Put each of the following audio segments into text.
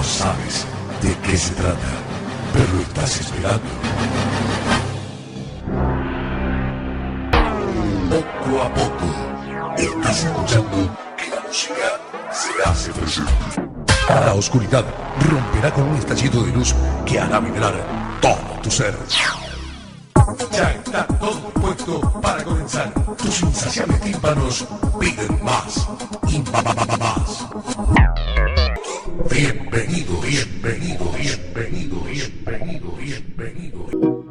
No sabes de qué se trata, pero estás esperando. Poco a poco, estás escuchando que la música se hace presente. La oscuridad romperá con un estallido de luz que hará vibrar todo tu ser. Ya está todo puesto para comenzar. Tus insaciables tímpanos piden más y ma- más. Bienvenido, bienvenido, bienvenido, bienvenido, bienvenido.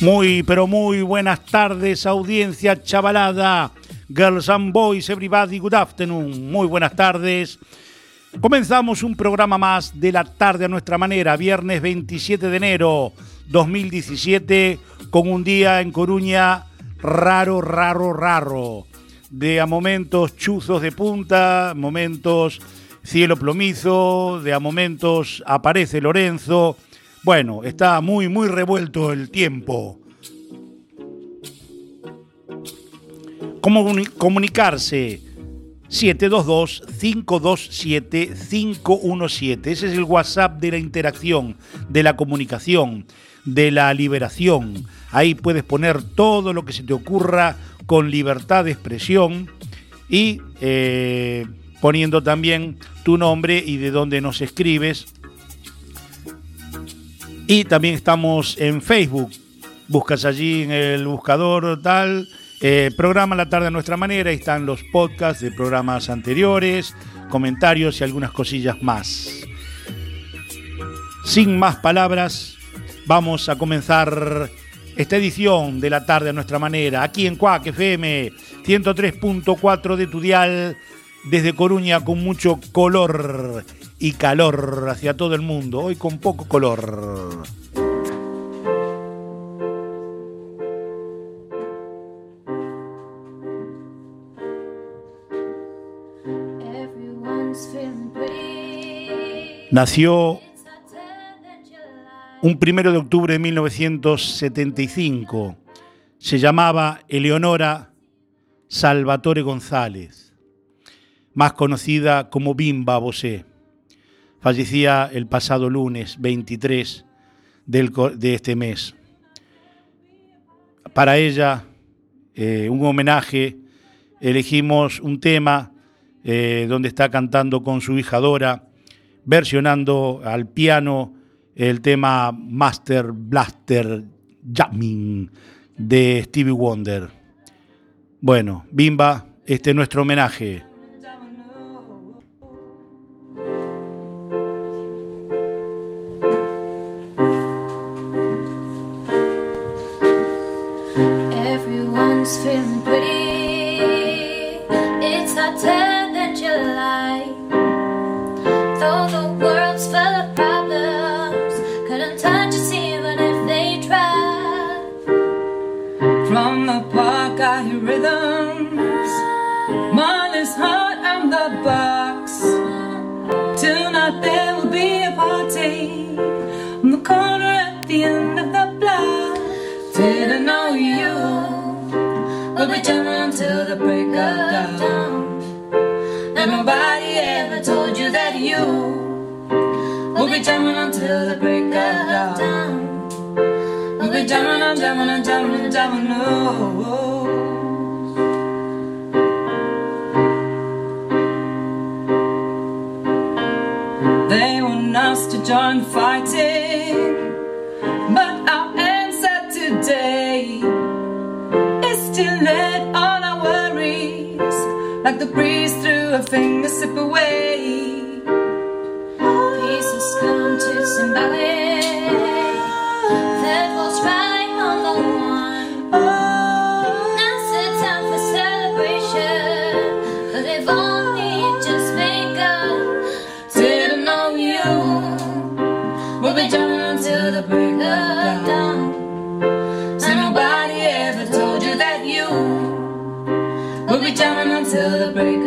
Muy, pero muy buenas tardes, audiencia chavalada. Girls and boys, everybody, good afternoon. Muy buenas tardes. Comenzamos un programa más de la tarde a nuestra manera, viernes 27 de enero 2017, con un día en Coruña raro, raro, raro. De a momentos chuzos de punta, momentos cielo plomizo, de a momentos aparece Lorenzo. Bueno, está muy, muy revuelto el tiempo. ¿Cómo comuni- comunicarse? 722-527-517. Ese es el WhatsApp de la interacción, de la comunicación, de la liberación. Ahí puedes poner todo lo que se te ocurra con libertad de expresión y eh, poniendo también tu nombre y de dónde nos escribes. Y también estamos en Facebook. Buscas allí en el buscador tal Eh, programa La tarde a nuestra manera, ahí están los podcasts de programas anteriores, comentarios y algunas cosillas más. Sin más palabras, vamos a comenzar esta edición de La tarde a nuestra manera, aquí en Cuac FM 103.4 de Tudial, desde Coruña con mucho color y calor hacia todo el mundo, hoy con poco color. Nació un primero de octubre de 1975. Se llamaba Eleonora Salvatore González, más conocida como Bimba Bosé. Fallecía el pasado lunes 23 de este mes. Para ella, eh, un homenaje, elegimos un tema eh, donde está cantando con su hija Dora versionando al piano el tema Master Blaster Jamming de Stevie Wonder. Bueno, Bimba, este es nuestro homenaje. box. Tonight there will be a party on the corner at the end of the block. Didn't know you, will be jamming until the break of dawn. And nobody ever told you that you will be jamming until the break of dawn. We'll be jamming, jamming, jamming, jamming, oh. oh. wasn't done fighting, but our answer today is to let all our worries, like the breeze through a finger, slip away. Peace has come to Zimbabwe.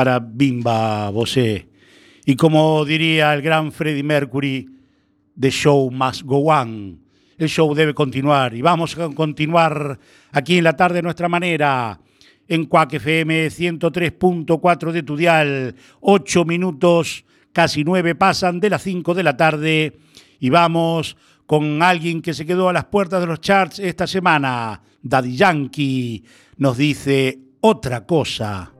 para Bimba Bosé. Y como diría el gran Freddie Mercury, The Show Must Go On. El show debe continuar y vamos a continuar aquí en la tarde de nuestra manera en Cuac FM 103.4 de Tudial. Ocho minutos, casi nueve pasan de las cinco de la tarde y vamos con alguien que se quedó a las puertas de los charts esta semana. Daddy Yankee nos dice otra cosa.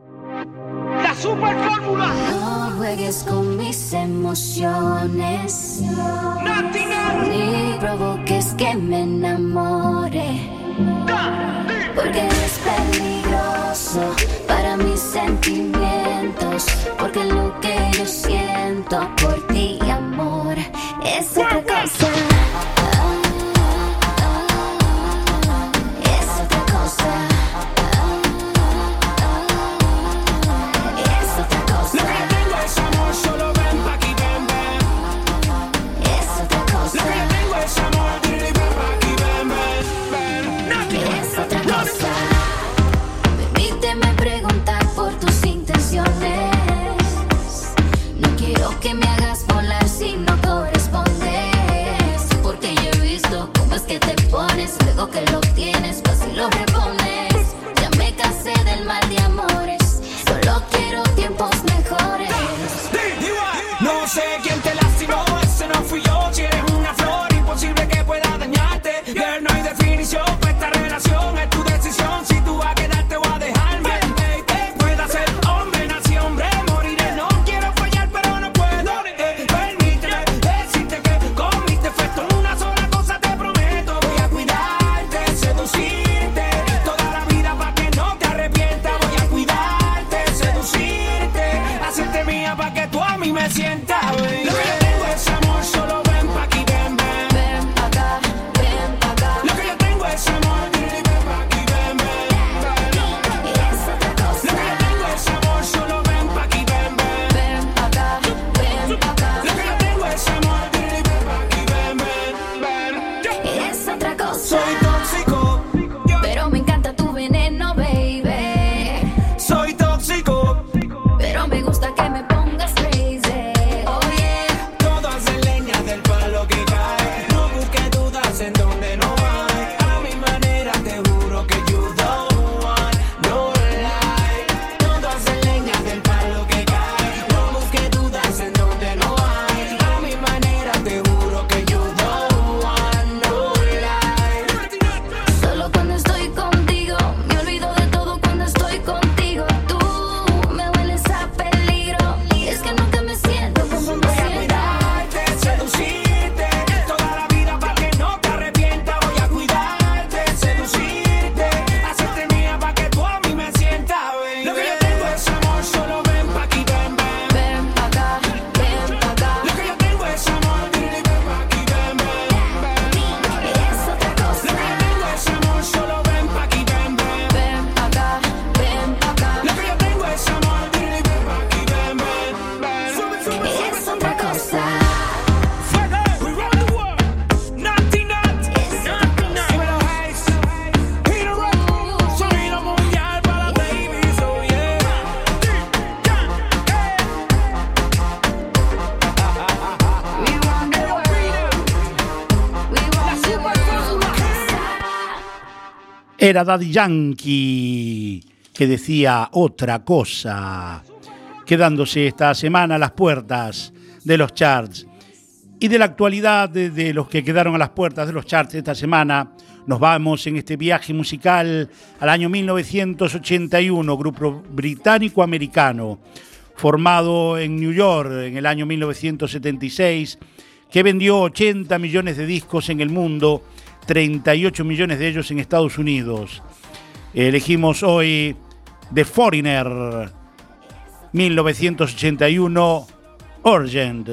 La super fórmula. No juegues con mis emociones. Ni provoques que me enamore. Porque es peligroso para mis sentimientos. Porque lo que yo siento por ti, amor, es otra cosa. Que lo tienes, pues si lo repones. era Daddy Yankee, que decía otra cosa, quedándose esta semana a las puertas de los charts. Y de la actualidad de, de los que quedaron a las puertas de los charts esta semana, nos vamos en este viaje musical al año 1981, grupo británico-americano, formado en New York en el año 1976, que vendió 80 millones de discos en el mundo 38 millones de ellos en Estados Unidos. Elegimos hoy The Foreigner, 1981, Urgent.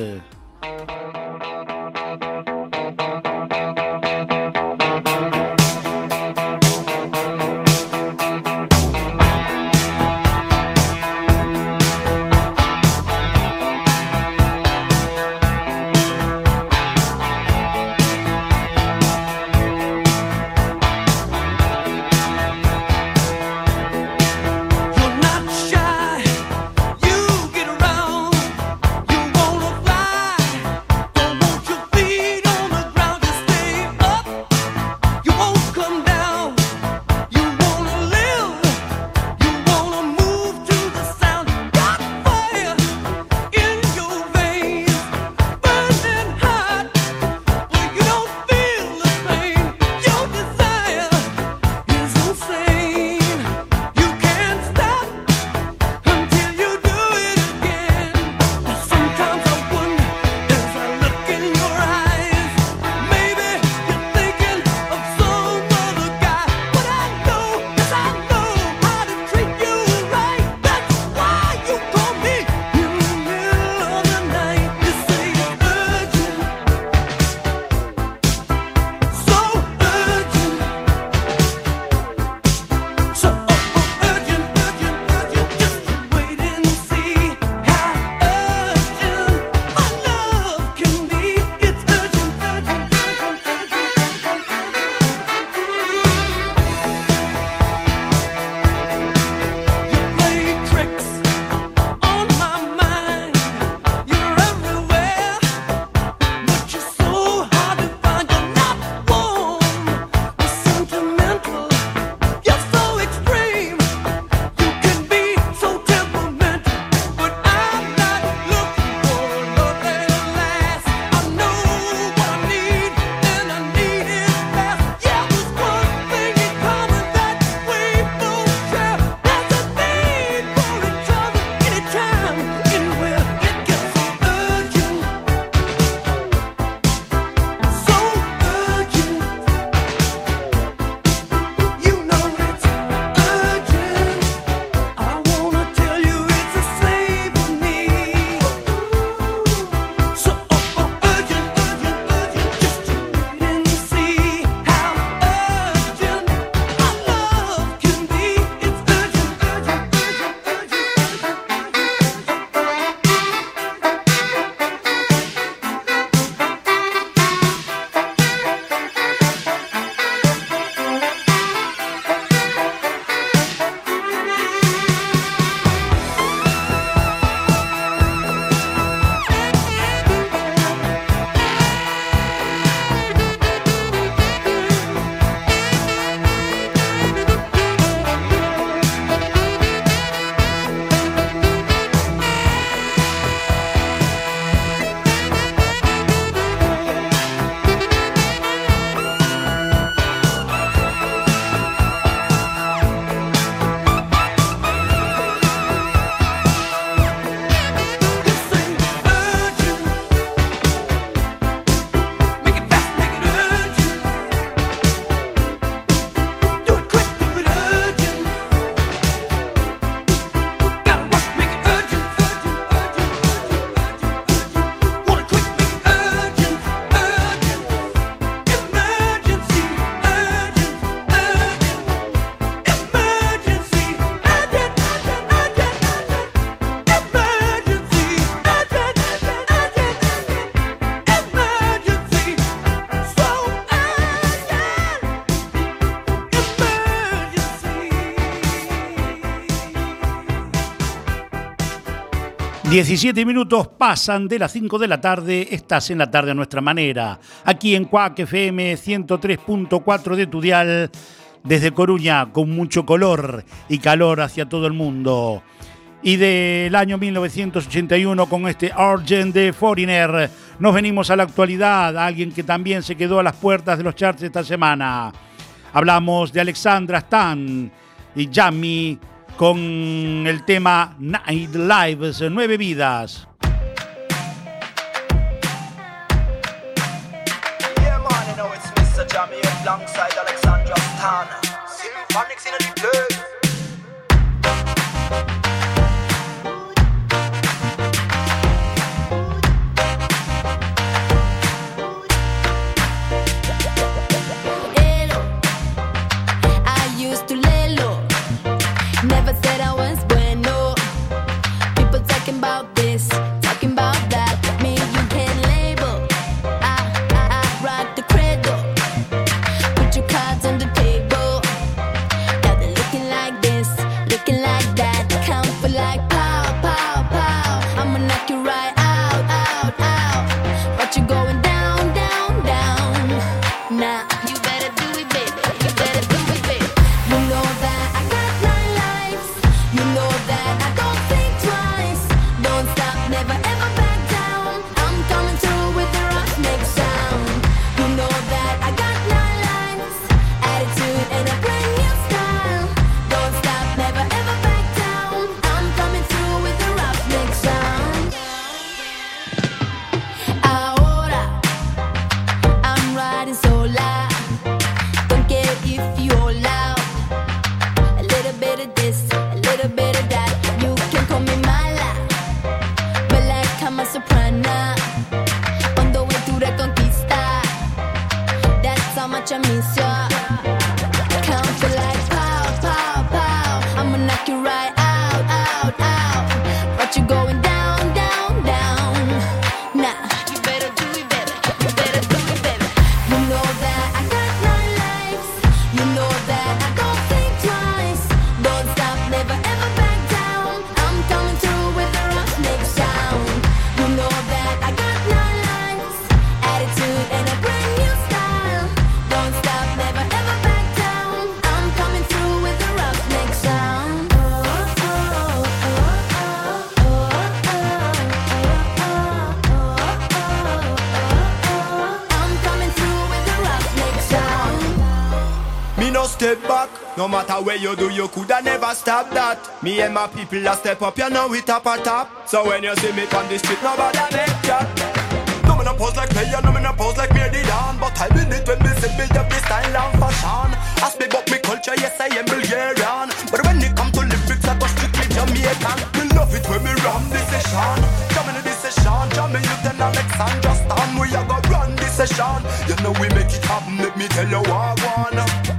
17 minutos pasan de las 5 de la tarde, estás en la tarde a nuestra manera, aquí en Cuac FM 103.4 de tu dial, desde Coruña, con mucho color y calor hacia todo el mundo. Y del año 1981 con este Argent de Foreigner, nos venimos a la actualidad, alguien que también se quedó a las puertas de los charts esta semana. Hablamos de Alexandra Stan y Jamie con el tema Night Lives, Nueve Vidas. No matter where you do, you coulda never stop that. Me and my people a step up, you know we top a top. So when you see me on the street, nobody make chat. No me no pose like player, no me no pose like Beardy Dawn But I mean it when me say me have the style and fashion. Ask me about me culture, yes I am Bulgarian. But when it come to lyrics, I go strictly Jamaican. Me love it when me ram the session. Jam in the session, jam me youth and Alexandra Stan We a go run the session. You know we make it happen, let me tell you what I up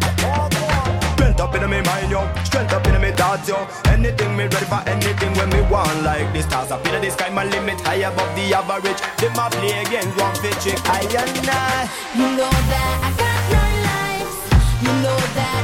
me mind, yo. Strength up in me thoughts, yo. Anything me ready for anything when me want. Like the stars up in the sky, my limit high above the average. Them a play again, one fit trick I and I. You know that I got nine lives. You know that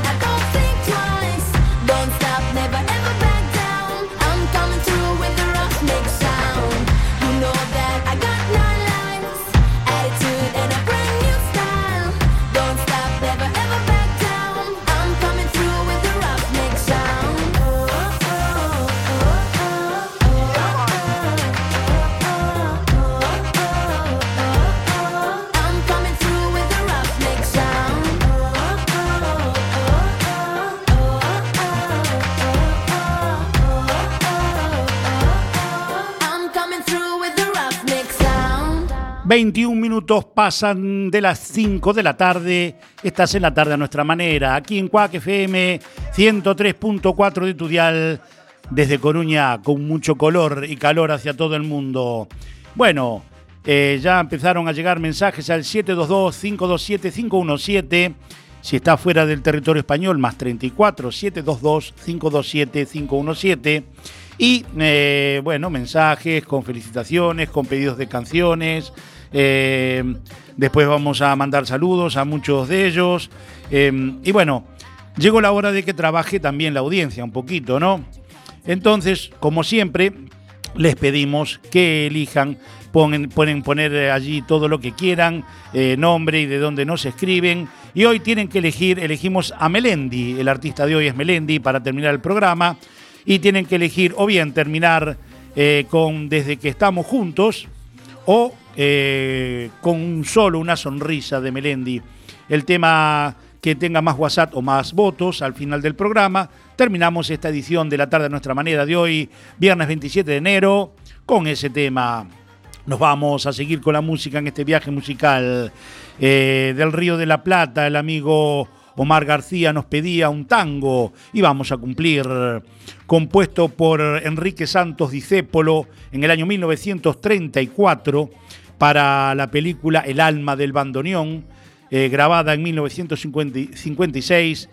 21 minutos pasan de las 5 de la tarde. Estás en la tarde a nuestra manera. Aquí en Cuac FM 103.4 de tu dial. Desde Coruña con mucho color y calor hacia todo el mundo. Bueno, eh, ya empezaron a llegar mensajes al 722-527-517. Si está fuera del territorio español, más 34 722-527-517. Y eh, bueno, mensajes con felicitaciones, con pedidos de canciones. Eh, después vamos a mandar saludos a muchos de ellos. Eh, y bueno, llegó la hora de que trabaje también la audiencia un poquito, ¿no? Entonces, como siempre, les pedimos que elijan, ponen, pueden poner allí todo lo que quieran, eh, nombre y de dónde nos escriben. Y hoy tienen que elegir, elegimos a Melendi, el artista de hoy es Melendi para terminar el programa. Y tienen que elegir o bien terminar eh, con Desde que estamos juntos o eh, con solo una sonrisa de Melendi. El tema que tenga más WhatsApp o más votos al final del programa. Terminamos esta edición de la tarde a nuestra manera de hoy, viernes 27 de enero, con ese tema. Nos vamos a seguir con la música en este viaje musical eh, del Río de la Plata. El amigo Omar García nos pedía un tango y vamos a cumplir, compuesto por Enrique Santos Discépolo en el año 1934 para la película El alma del bandoneón, eh, grabada en 1956.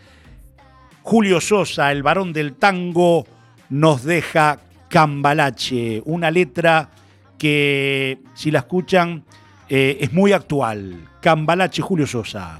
Julio Sosa, el varón del tango, nos deja Cambalache, una letra que si la escuchan eh, es muy actual. Cambalache Julio Sosa.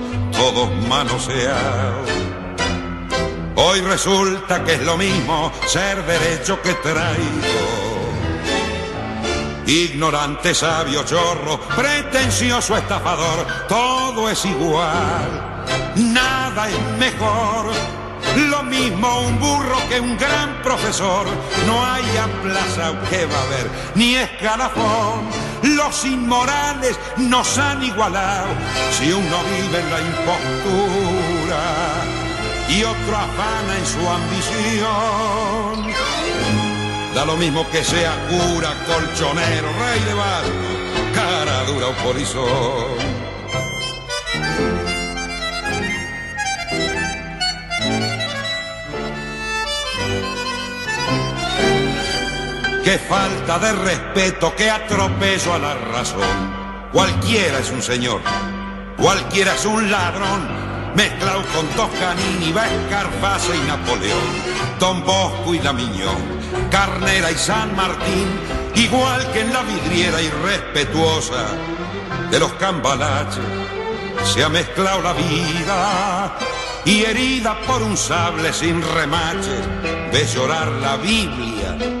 todos manoseados. Hoy resulta que es lo mismo ser derecho que traigo. Ignorante, sabio, chorro, pretencioso, estafador, todo es igual, nada es mejor. Lo mismo un burro que un gran profesor, no hay plaza que va a haber, ni escalafón. Los inmorales nos han igualado, si uno vive en la impostura y otro afana en su ambición. Da lo mismo que sea cura, colchonero, rey de barco, cara dura o polizón. Qué falta de respeto, qué atropello a la razón. Cualquiera es un señor, cualquiera es un ladrón, mezclado con Toscanini, Escarfazo y Napoleón, Don Bosco y Damiñón, Carnera y San Martín, igual que en la vidriera irrespetuosa de los cambalaches, se ha mezclado la vida y herida por un sable sin remaches, ve llorar la Biblia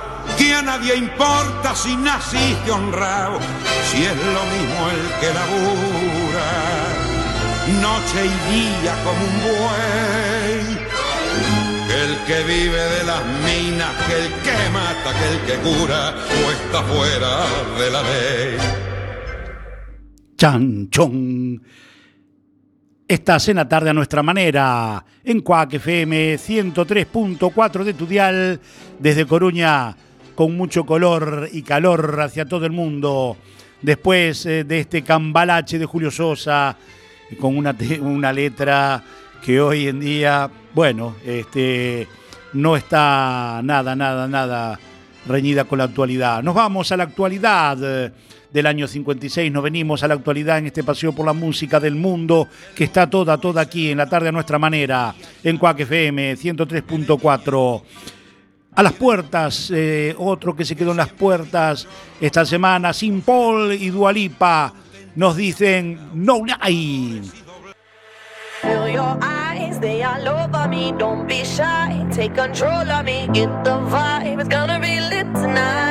a nadie importa si naciste honrado, si es lo mismo el que labura, noche y día como un buey. El que vive de las minas, que el que mata, que el que cura, o está fuera de la ley. Chanchón. Estás en la tarde a nuestra manera, en Cuac FM 103.4 de tu dial, desde Coruña, con mucho color y calor hacia todo el mundo. Después eh, de este cambalache de Julio Sosa, con una, te- una letra que hoy en día, bueno, este, no está nada, nada, nada reñida con la actualidad. Nos vamos a la actualidad eh, del año 56, nos venimos a la actualidad en este paseo por la música del mundo que está toda, toda aquí en la tarde a nuestra manera, en Cuac FM 103.4. A las puertas, eh, otro que se quedó en las puertas esta semana, Sin Paul y Dualipa, nos dicen No Lie. They all over me. Don't be shy, take control of me. Get the vibe, it's gonna be lit tonight.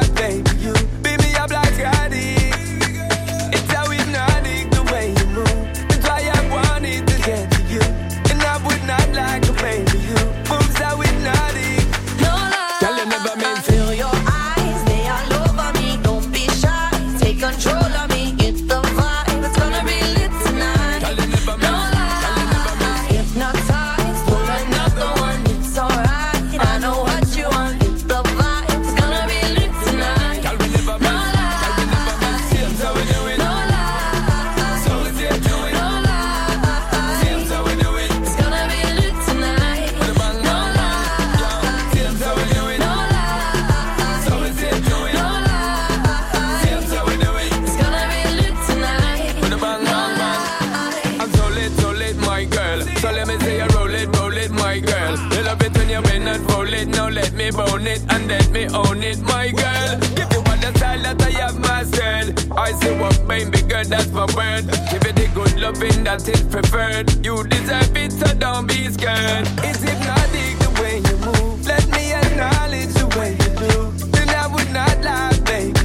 me own it, my girl. Give you all the style that I have mastered. I say what baby girl, that's my word. Give it the good loving that is preferred. You deserve it, so don't be scared. It's hypnotic the way you move. Let me acknowledge the way you do. Then I would not lie, baby.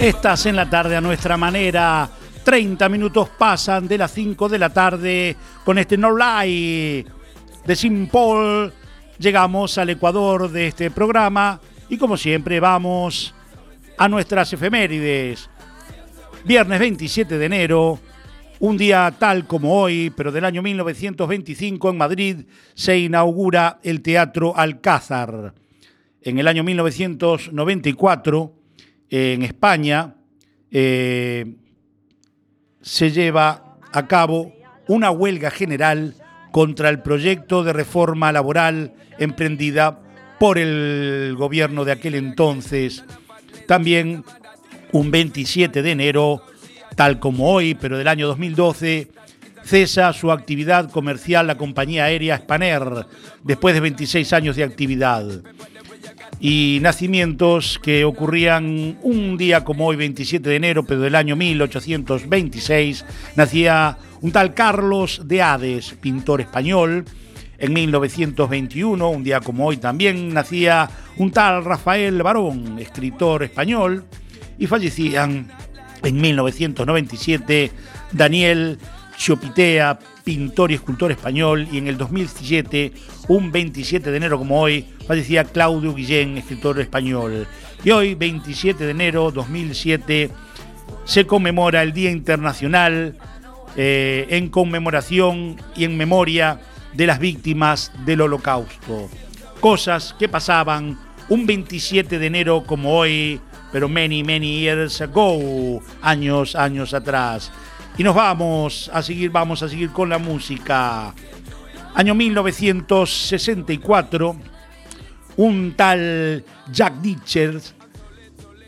Estás en la tarde a nuestra manera. 30 minutos pasan de las 5 de la tarde con este No Lie de Simple. Llegamos al Ecuador de este programa y como siempre vamos a nuestras efemérides. Viernes 27 de enero, un día tal como hoy, pero del año 1925 en Madrid se inaugura el Teatro Alcázar. En el año 1994 en España eh, se lleva a cabo una huelga general contra el proyecto de reforma laboral emprendida por el gobierno de aquel entonces. También un 27 de enero, tal como hoy, pero del año 2012, cesa su actividad comercial la compañía aérea Spanair, después de 26 años de actividad y nacimientos que ocurrían un día como hoy, 27 de enero, pero del año 1826, nacía un tal Carlos de Hades, pintor español. En 1921, un día como hoy también, nacía un tal Rafael Barón, escritor español. Y fallecían en 1997 Daniel Chopitea, pintor y escultor español, y en el 2007, un 27 de enero como hoy, fallecía Claudio Guillén, escritor español. Y hoy, 27 de enero 2007, se conmemora el Día Internacional eh, en conmemoración y en memoria de las víctimas del Holocausto. Cosas que pasaban un 27 de enero como hoy, pero many, many years ago, años, años atrás. Y nos vamos a seguir, vamos a seguir con la música. Año 1964, un tal Jack Ditcher,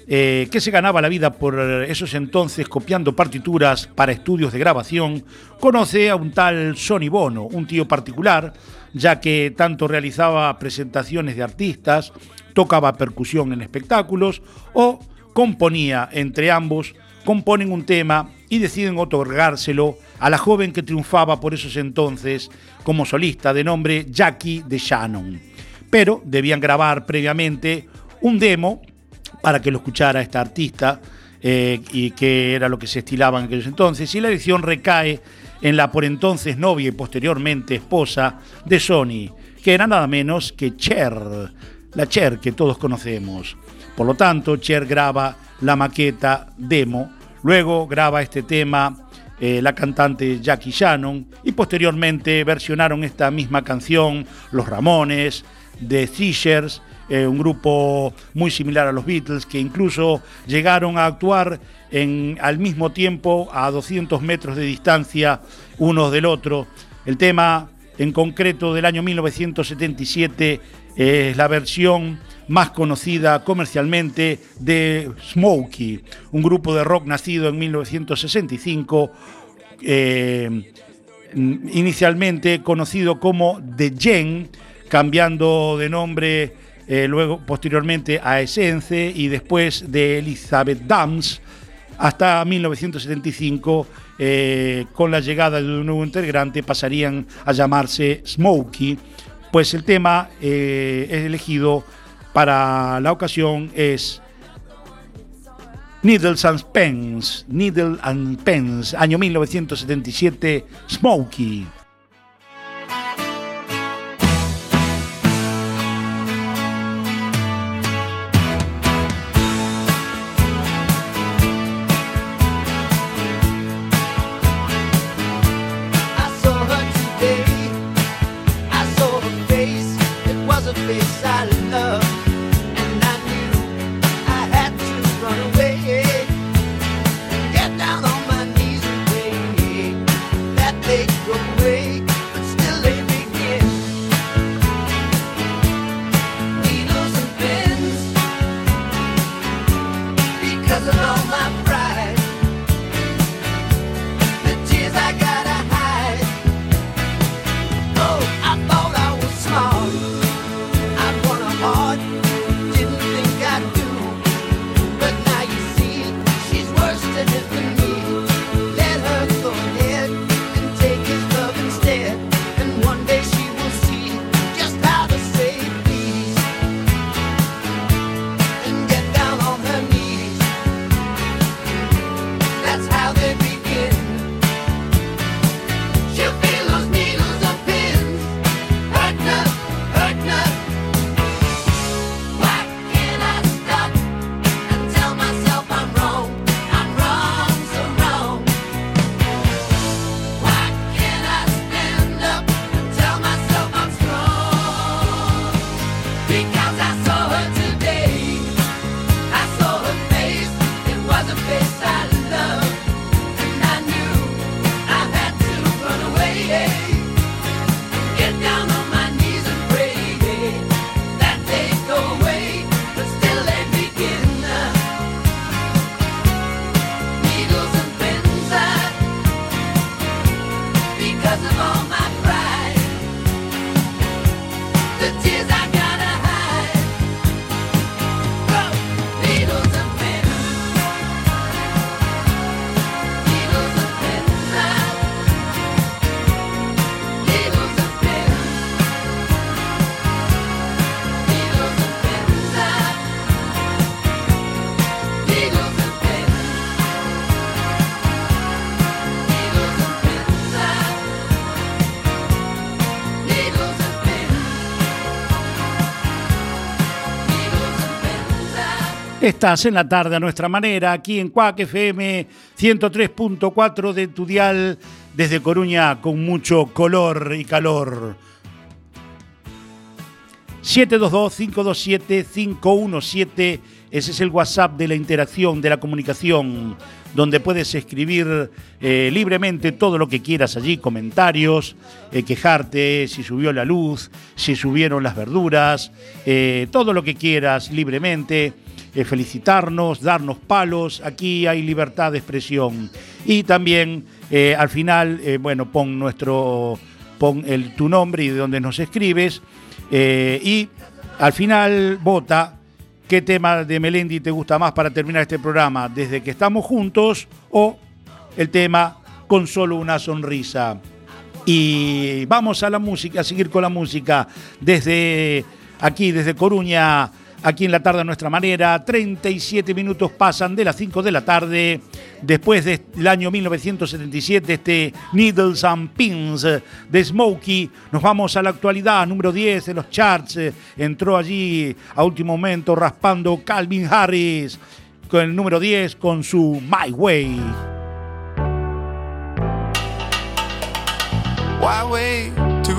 eh, que se ganaba la vida por esos entonces copiando partituras para estudios de grabación, conoce a un tal Sonny Bono, un tío particular, ya que tanto realizaba presentaciones de artistas, tocaba percusión en espectáculos o componía entre ambos, componen un tema y deciden otorgárselo a la joven que triunfaba por esos entonces como solista de nombre Jackie de Shannon. Pero debían grabar previamente un demo para que lo escuchara esta artista eh, y que era lo que se estilaba en aquellos entonces. Y la elección recae en la por entonces novia y posteriormente esposa de Sony, que era nada menos que Cher, la Cher que todos conocemos. Por lo tanto, Cher graba la maqueta demo, luego graba este tema eh, la cantante Jackie Shannon y posteriormente versionaron esta misma canción Los Ramones, The Seashers, eh, un grupo muy similar a los Beatles que incluso llegaron a actuar en, al mismo tiempo a 200 metros de distancia unos del otro. El tema en concreto del año 1977 es la versión más conocida comercialmente de Smokey, un grupo de rock nacido en 1965, eh, inicialmente conocido como The Gen, cambiando de nombre eh, luego posteriormente a Essence y después de Elizabeth Dams hasta 1975 eh, con la llegada de un nuevo integrante pasarían a llamarse Smokey. Pues el tema eh, elegido para la ocasión es Needles and Pens, Needle and Pens, año 1977, Smokey. Estás en la tarde a nuestra manera, aquí en Cuac FM 103.4 de tu dial desde Coruña con mucho color y calor. 722-527-517 Ese es el WhatsApp de la interacción, de la comunicación, donde puedes escribir eh, libremente todo lo que quieras allí, comentarios, eh, quejarte, si subió la luz, si subieron las verduras, eh, todo lo que quieras libremente, eh, felicitarnos, darnos palos, aquí hay libertad de expresión. Y también eh, al final, eh, bueno, pon nuestro, pon el, tu nombre y de dónde nos escribes, y al final vota qué tema de Melendi te gusta más para terminar este programa, desde que estamos juntos o el tema con solo una sonrisa. Y vamos a la música, a seguir con la música desde aquí, desde Coruña, aquí en la tarde a nuestra manera. 37 minutos pasan de las 5 de la tarde, después del año 1977, este Needles and Pins de Smokey. Nos vamos a la actualidad, número 10 de los charts. Entró allí a último momento raspando Calvin Harris con el número 10 con su My Way. Why wait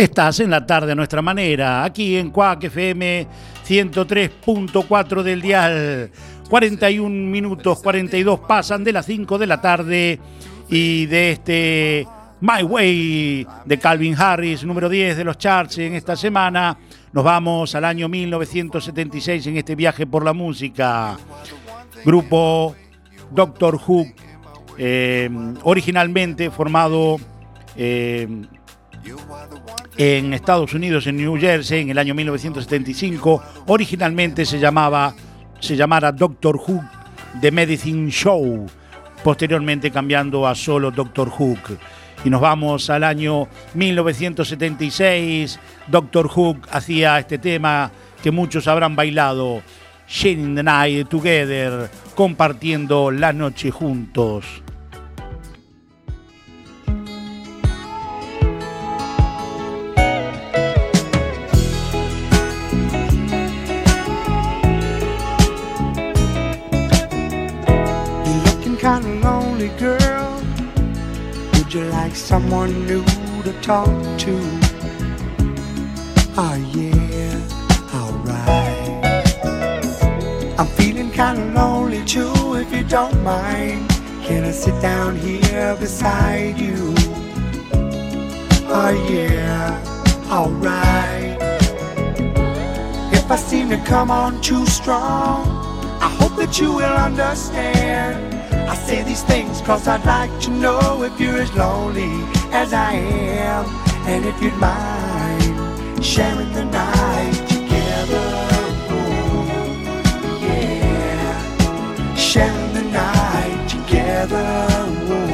Estás en la tarde a nuestra manera, aquí en Cuac FM 103.4 del dial. 41 minutos 42 pasan de las 5 de la tarde y de este My Way de Calvin Harris, número 10 de los charts en esta semana. Nos vamos al año 1976 en este viaje por la música. Grupo Doctor Who, eh, originalmente formado eh, en Estados Unidos, en New Jersey, en el año 1975. Originalmente se llamaba, se llamara Doctor Who The Medicine Show, posteriormente cambiando a solo Doctor Who. Y nos vamos al año 1976. Doctor Who hacía este tema que muchos habrán bailado, Sharing the Night Together, compartiendo la noche juntos. Talk to? Oh yeah, alright. I'm feeling kinda lonely too, if you don't mind. Can I sit down here beside you? Oh yeah, alright. If I seem to come on too strong, I hope that you will understand. I say these things cause I'd like to know if you're as lonely as I am. And if you'd mind sharing the night together. Oh, yeah. Sharing the night together. Oh,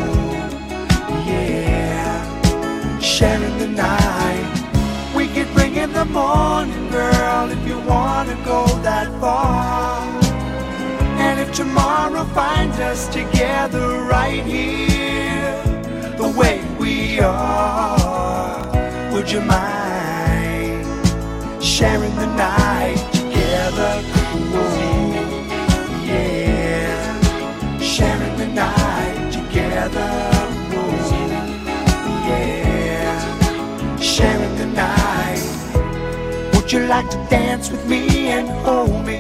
yeah. Sharing the night. We could bring in the morning, girl, if you wanna go that far. And if tomorrow finds us together right here, the way we are, would you mind sharing the night together? Yeah, sharing the night together. Yeah, sharing the night. Would you like to dance with me and hold me?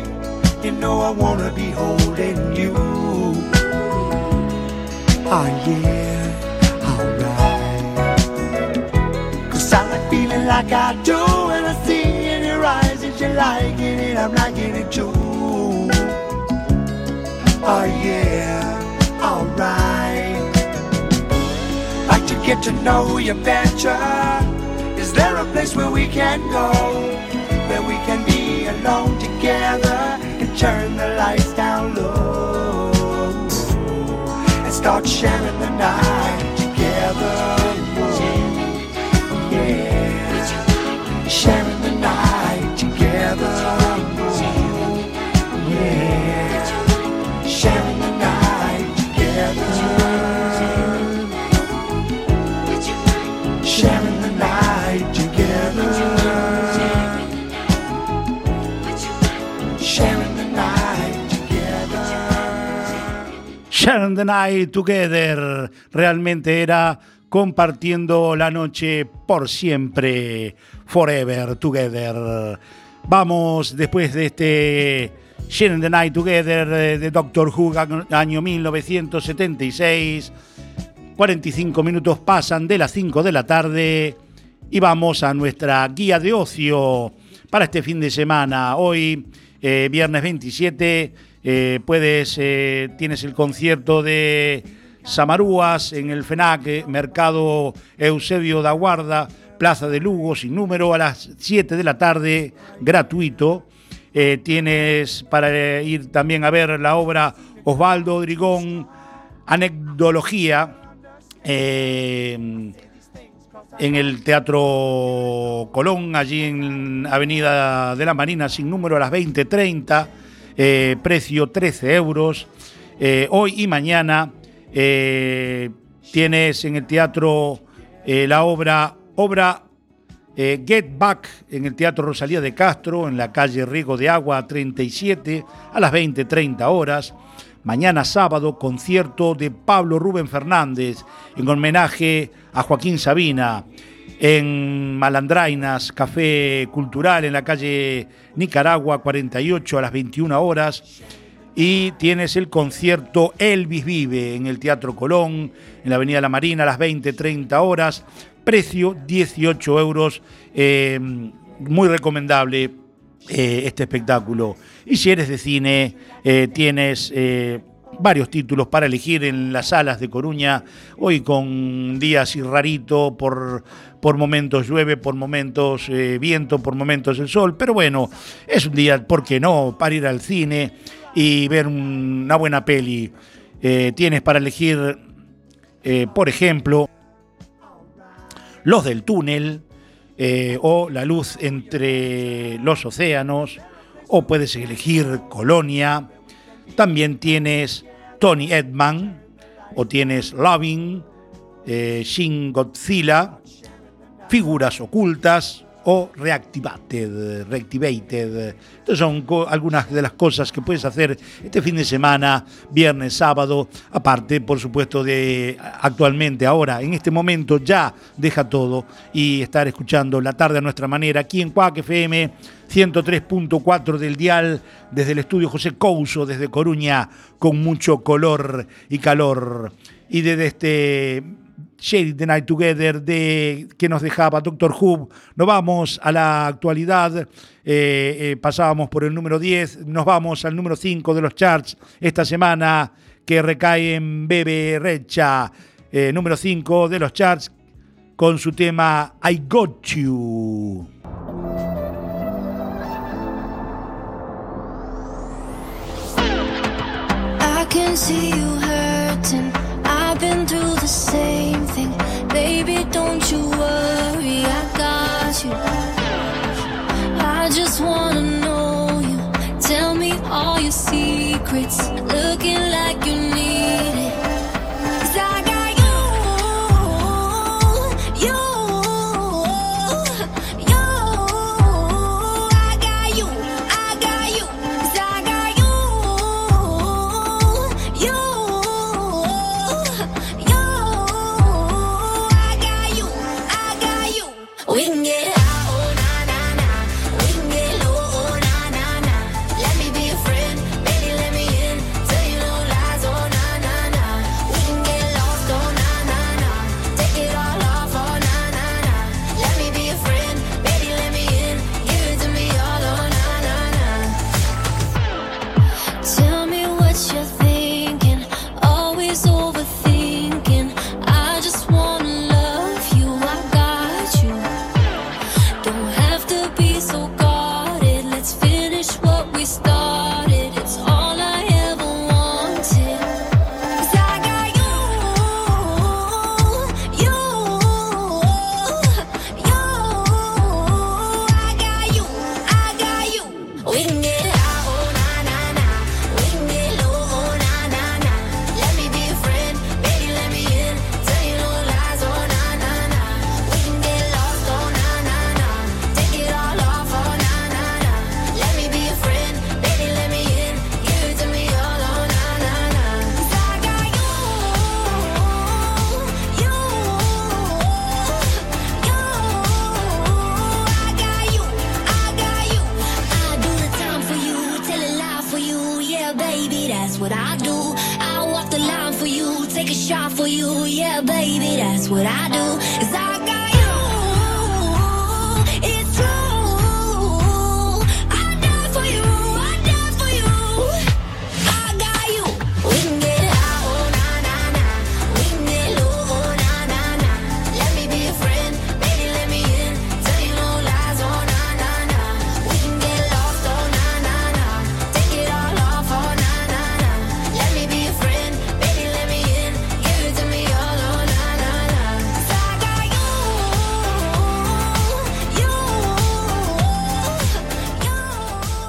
You know I wanna be holding you. Oh yeah, like I do when I see in your eyes that you're liking it, I'm liking it too. Oh yeah, alright. Like to get to know you better. Is there a place where we can go? Where we can be alone together and turn the lights down low and start sharing the night together. Sharing the Night Together realmente era compartiendo la noche por siempre, forever together. Vamos después de este Sharing the Night Together de Doctor Who, año 1976. 45 minutos pasan de las 5 de la tarde y vamos a nuestra guía de ocio para este fin de semana. Hoy, eh, viernes 27, eh, puedes, eh, tienes el concierto de Samarúas en el FENAC, eh, Mercado Eusebio da Guarda, Plaza de Lugo, sin número, a las 7 de la tarde, gratuito. Tienes para ir también a ver la obra Osvaldo Drigón, Anecdología, en el Teatro Colón, allí en Avenida de la Marina, sin número, a las 20.30, eh, precio 13 euros. Eh, hoy y mañana eh, tienes en el teatro la obra, obra Get Back en el Teatro Rosalía de Castro, en la calle Riego de Agua 37, a las 20.30 horas. Mañana sábado, concierto de Pablo Rubén Fernández en homenaje a Joaquín Sabina en Malandrainas, Café Cultural en la calle Nicaragua 48 a las 21 horas. y tienes el concierto Elvis Vive en el Teatro Colón, en la Avenida La Marina a las 20-30 horas, precio 18 euros, eh, muy recomendable eh, este espectáculo. Y si eres de cine, eh, tienes varios títulos para elegir en las salas de Coruña, hoy con días así rarito, por, por momentos llueve, por momentos eh, viento, por momentos el sol, pero bueno, es un día, ¿por qué no?, para ir al cine y ver un- una buena peli. Eh, tienes para elegir, eh, por ejemplo, Los del túnel, o La luz entre los océanos, o puedes elegir Colonia. También tienes Tony Edman, o tienes Loving, eh, Shin Godzilla, Figuras ocultas o Reactivated. Reactivated. Estas son algunas de las cosas que puedes hacer este fin de semana, viernes, sábado, aparte, por supuesto, de actualmente, ahora, en este momento, ya deja todo y estar escuchando la tarde a nuestra manera aquí en Cuac FM 103.4 del dial desde el estudio José Couso, desde Coruña, con mucho color y calor. Y desde este Shady the Night Together de que nos dejaba Doctor Who. Nos vamos a la actualidad. eh, eh, pasábamos por el número 10, nos vamos al número 5 de los charts esta semana que recae en Bebe Recha, eh, número 5 de los charts con su tema I Got You. I can see you. Same thing. Baby, don't you worry, I got you. I just wanna know you. Tell me all your secrets. Looking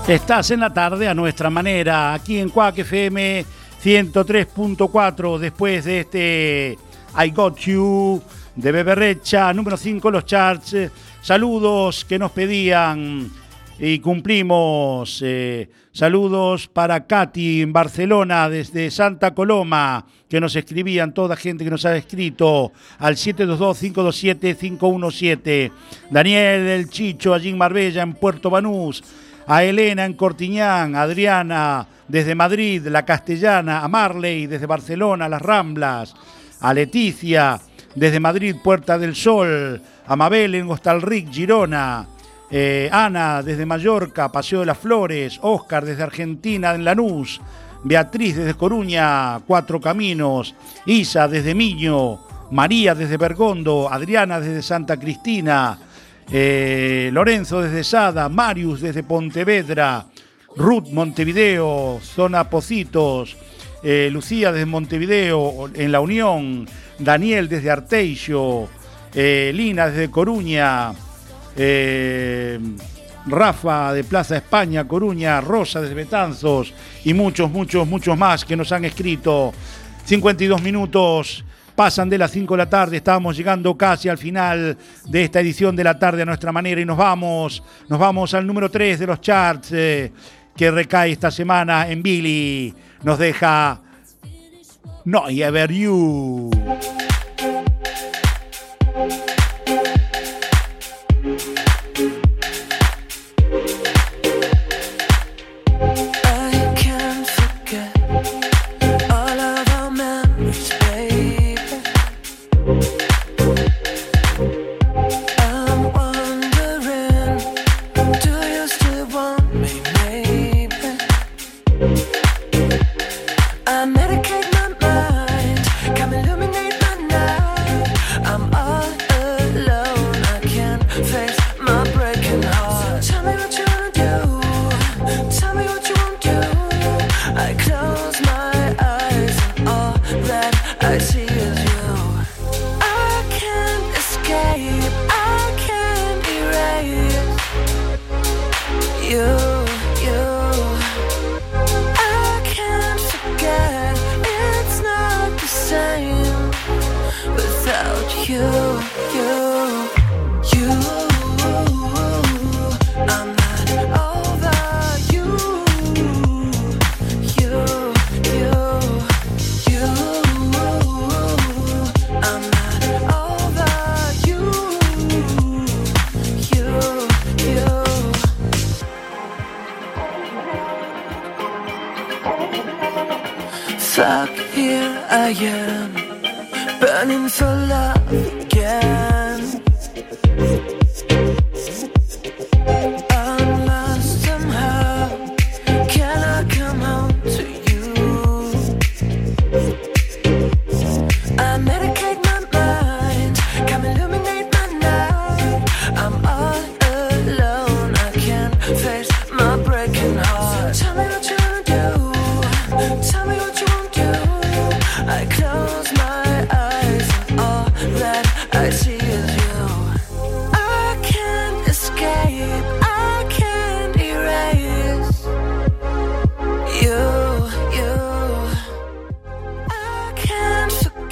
Estás en la tarde a nuestra manera, aquí en Cuac FM 103.4, después de este I Got You de Bebe Recha, número 5 los charts. Eh, Saludos que nos pedían y cumplimos. Eh, saludos para Katy en Barcelona, desde Santa Coloma, que nos escribían, toda gente que nos ha escrito al 722-527-517. Daniel El Chicho, allí en Marbella, en Puerto Banús. A Elena en Cortiñán, Adriana desde Madrid, La Castellana, a Marley, desde Barcelona, Las Ramblas, a Leticia, desde Madrid, Puerta del Sol, a Mabel en Hostalric, Girona, eh, Ana desde Mallorca, Paseo de las Flores, Oscar desde Argentina, en Lanús, Beatriz desde Coruña, Cuatro Caminos, Isa desde Miño, María desde Bergondo, Adriana desde Santa Cristina, eh, Lorenzo desde Sada, Marius desde Pontevedra, Ruth Montevideo, Zona Pocitos, eh, Lucía desde Montevideo, en La Unión, Daniel desde Arteixo, eh, Lina desde Coruña, Rafa de Plaza España, Coruña, Rosa desde Betanzos y muchos, muchos, muchos más que nos han escrito. 52 minutos pasan de las 5 de la tarde, estamos llegando casi al final de esta edición de la tarde a nuestra manera y nos vamos, nos vamos al número 3 de los charts eh, que recae esta semana en Billy. Nos deja No Ever You. to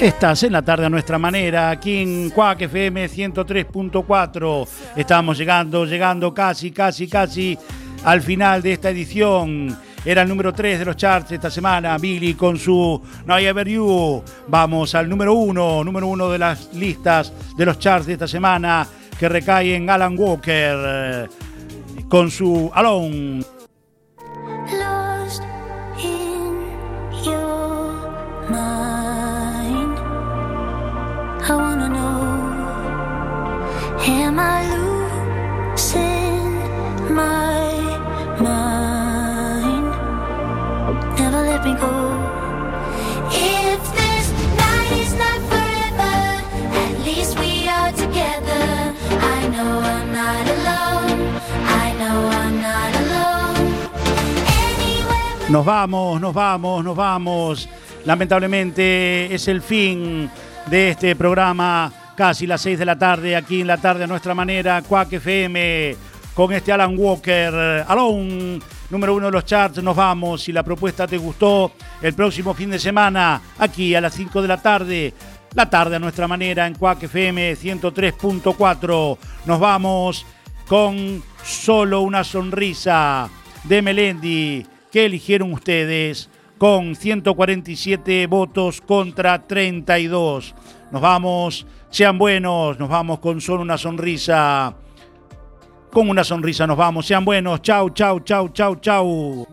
Estás en la tarde a nuestra manera, aquí en Cuac FM 103.4. Estamos llegando, llegando casi, casi, casi al final de esta edición. Era el número 3 de los charts esta semana, Billy con su No I Ever You. Vamos al número 1, número 1 de las listas de los charts de esta semana, que recae en Alan Walker eh, con su Alone. Nos vamos, nos vamos, nos vamos. Lamentablemente es el fin de este programa, casi las 6 de la tarde, aquí en la tarde a nuestra manera, Quack FM, con este Alan Walker, Alone, número uno de los charts. Nos vamos. Si la propuesta te gustó, el próximo fin de semana, aquí a las 5 de la tarde, la tarde a nuestra manera, en Quack FM 103.4. Nos vamos con solo una sonrisa de Melendi que eligieron ustedes con 147 votos contra 32. Nos vamos, sean buenos, nos vamos con solo una sonrisa. Con una sonrisa nos vamos, sean buenos. Chau, chau, chau, chau, chau.